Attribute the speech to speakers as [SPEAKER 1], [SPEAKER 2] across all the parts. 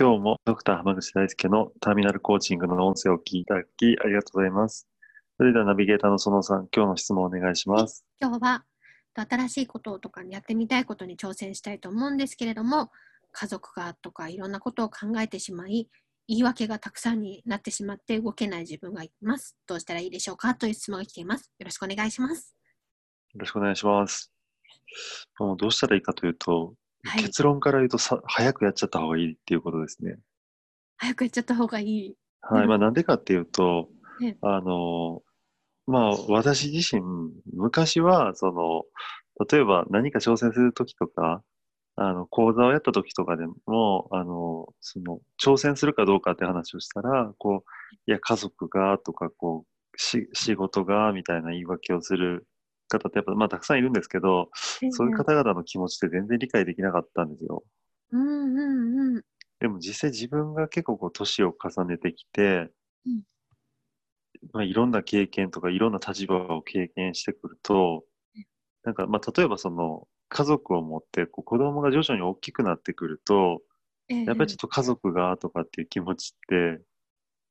[SPEAKER 1] 今日もドクター浜口大輔のターミナルコーチングの音声を聞いていただきありがとうございますそれではナビゲーターの園さん今日の質問をお願いします
[SPEAKER 2] 今日は新しいこととかやってみたいことに挑戦したいと思うんですけれども家族がとかいろんなことを考えてしまい言い訳がたくさんになってしまって動けない自分がいます。どうしたらいいでしょうかという質問が来ています。よろしくお願いします。
[SPEAKER 1] よろしくお願いします。もうどうしたらいいかというと、はい、結論から言うとさ早くやっちゃった方がいいっていうことですね。
[SPEAKER 2] 早くやっちゃった方がいい。
[SPEAKER 1] はい。まあなんでかっていうと、ね、あの、まあ私自身、昔は、その、例えば何か挑戦するときとか、あの、講座をやった時とかでも、あの、その、挑戦するかどうかって話をしたら、こう、いや、家族がとか、こう、し仕事がみたいな言い訳をする方ってやっぱ、まあ、たくさんいるんですけど、そういう方々の気持ちって全然理解できなかったんですよ。
[SPEAKER 2] うんうんうん。
[SPEAKER 1] でも実際自分が結構こう、年を重ねてきて、うん、まあ、いろんな経験とか、いろんな立場を経験してくると、なんか、まあ、例えばその、家族を持ってこう子供が徐々に大きくなってくると、やっぱりちょっと家族がとかっていう気持ちって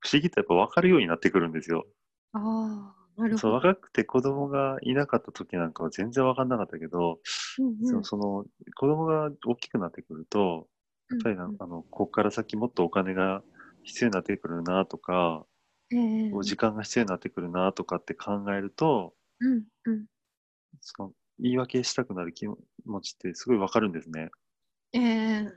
[SPEAKER 1] 不思議とやっぱ分かるようになってくるんですよ。
[SPEAKER 2] あなるほど。
[SPEAKER 1] そう若くて子供がいなかった時なんかは全然分かんなかったけど、うんうん、そその子供が大きくなってくるとやっぱり、うん。うん、あのここから先もっとお金が必要になってくるなとか、えー、時間が必要になってくるなとかって考えると、
[SPEAKER 2] うんうん、
[SPEAKER 1] その言い訳したくなる気持ちってすごいわかるんですね。
[SPEAKER 2] えー、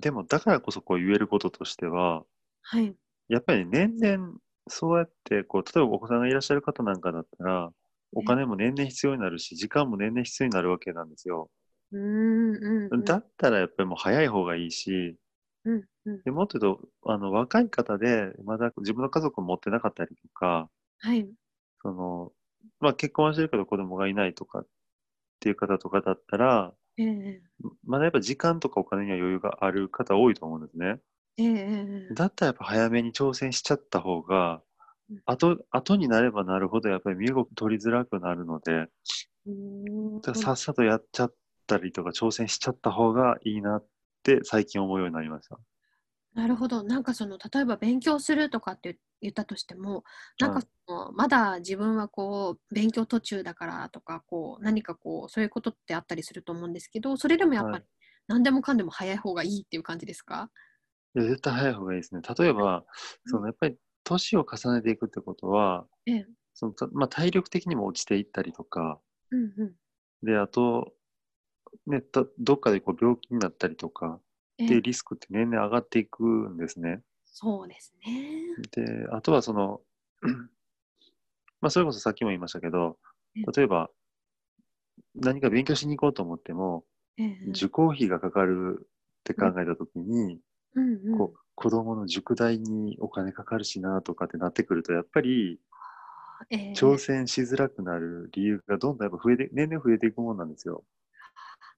[SPEAKER 1] でも、だからこそこう言えることとしては、
[SPEAKER 2] はい、
[SPEAKER 1] やっぱり年々、そうやってこう、例えばお子さんがいらっしゃる方なんかだったら、お金も年々必要になるし、時間も年々必要になるわけなんですよ。
[SPEAKER 2] うんうんうん、
[SPEAKER 1] だったらやっぱりもう早い方がいいし、
[SPEAKER 2] うんうん、
[SPEAKER 1] でもっと言うとあの若い方でまだ自分の家族を持ってなかったりとか、
[SPEAKER 2] はい、
[SPEAKER 1] そのまあ、結婚はしてるけど子供がいないとかっていう方とかだったら、
[SPEAKER 2] ええ、
[SPEAKER 1] まだやっぱ時間とかお金には余裕がある方多いと思うんですね。
[SPEAKER 2] え
[SPEAKER 1] え、だったらやっぱ早めに挑戦しちゃった方が、後後になればなるほどやっぱり身動き取りづらくなるので、さっさとやっちゃったりとか挑戦しちゃった方がいいなって最近思うようになりました。
[SPEAKER 2] なるほど。なんかその例えば勉強するとかって言ったとしても、なんかその、まだ自分はこう勉強途中だからとか、こう何かこうそういうことってあったりすると思うんですけど、それでもやっぱり何でもかんでも早い方がいいっていう感じですか？
[SPEAKER 1] いや、絶対早い方がいいですね。例えば、そのやっぱり年を重ねていくってことは、
[SPEAKER 2] ええ。
[SPEAKER 1] そのまあ、体力的にも落ちていったりとか、
[SPEAKER 2] うんうん。
[SPEAKER 1] で、あと、ね、たどっかでこう病気になったりとかっていうリスクって年々上がっていくんですね。
[SPEAKER 2] そうですね。
[SPEAKER 1] で、あとはその、まあ、それこそさっきも言いましたけど、例えば、何か勉強しに行こうと思っても、受講費がかかるって考えたときに、
[SPEAKER 2] うんうん、
[SPEAKER 1] こう子供の塾代にお金かかるしなとかってなってくると、やっぱり、挑戦しづらくなる理由がどんどんやっぱ増えて、年々増えていくもんなんですよ。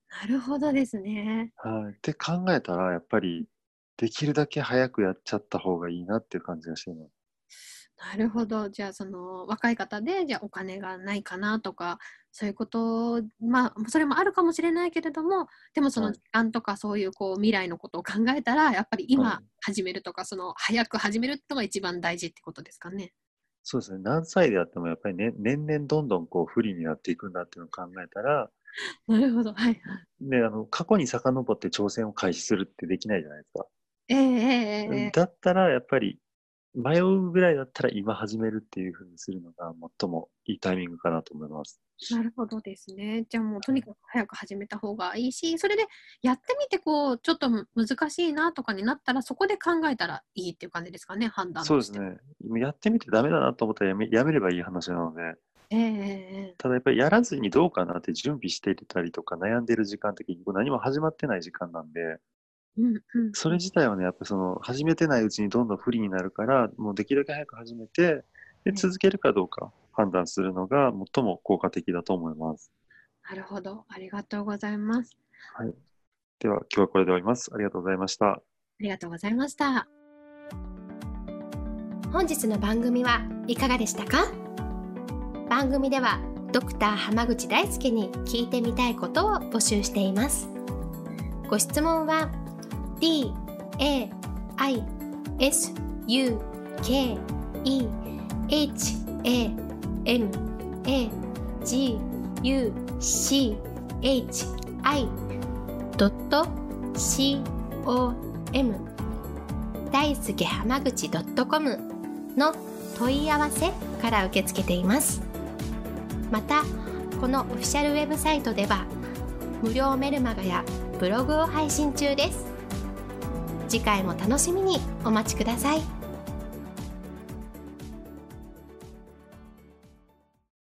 [SPEAKER 2] なるほどですね。
[SPEAKER 1] はい。って考えたら、やっぱり、できるだけ早くやっちゃった方がいいなっていう感じがしてます。
[SPEAKER 2] なるほど。じゃあ、その若い方で、じゃあお金がないかなとか、そういうこと、まあ、それもあるかもしれないけれども、でもその時間とかそういうこう未来のことを考えたら、やっぱり今始めるとか、その早く始めるのが一番大事ってことですかね。
[SPEAKER 1] そうですね。何歳であってもやっぱり、ね、年々どんどんこう不利になっていくんだっていうのを考えたら、
[SPEAKER 2] なるほど。はい、
[SPEAKER 1] で、あの、過去に遡って挑戦を開始するってできないじゃないですか。
[SPEAKER 2] ええええ
[SPEAKER 1] だったら、やっぱり、迷うぐらいだったら今始めるっていうふうにするのが最もいいタイミングかなと思います。
[SPEAKER 2] なるほどですね。じゃあもうとにかく早く始めた方がいいし、それでやってみてこう、ちょっと難しいなとかになったら、そこで考えたらいいっていう感じですかね、判断
[SPEAKER 1] そうですね。やってみてダメだなと思ったらやめやめればいい話なので。
[SPEAKER 3] えー、
[SPEAKER 1] ただやっぱりやらずにどうかなって準備していたりとか悩んでる時間って結局何も始まってない時間なんで、
[SPEAKER 3] うんうん、
[SPEAKER 1] それ自体はね、やっぱその始めてないうちにどんどん不利になるから、もうできるだけ早く始めて、で続けるかどうか判断するのが最も効果的だと思います。
[SPEAKER 3] なるほど。ありがとうございます。
[SPEAKER 1] はい。では、今日はこれで終わります。ありがとうございました。あ
[SPEAKER 3] りがとうございました。本日の番組はいかがでしたか？番組ではドクター濱口大輔に聞いてみたいことを募集しています。ご質問は d a i s u k e h a m a g u c h i c o m 大輔浜口 .com の問い合わせから受け付けています。またこのオフィシャルウェブサイトでは無料メルマガやブログを配信中です。次回も楽しみにお待ちください。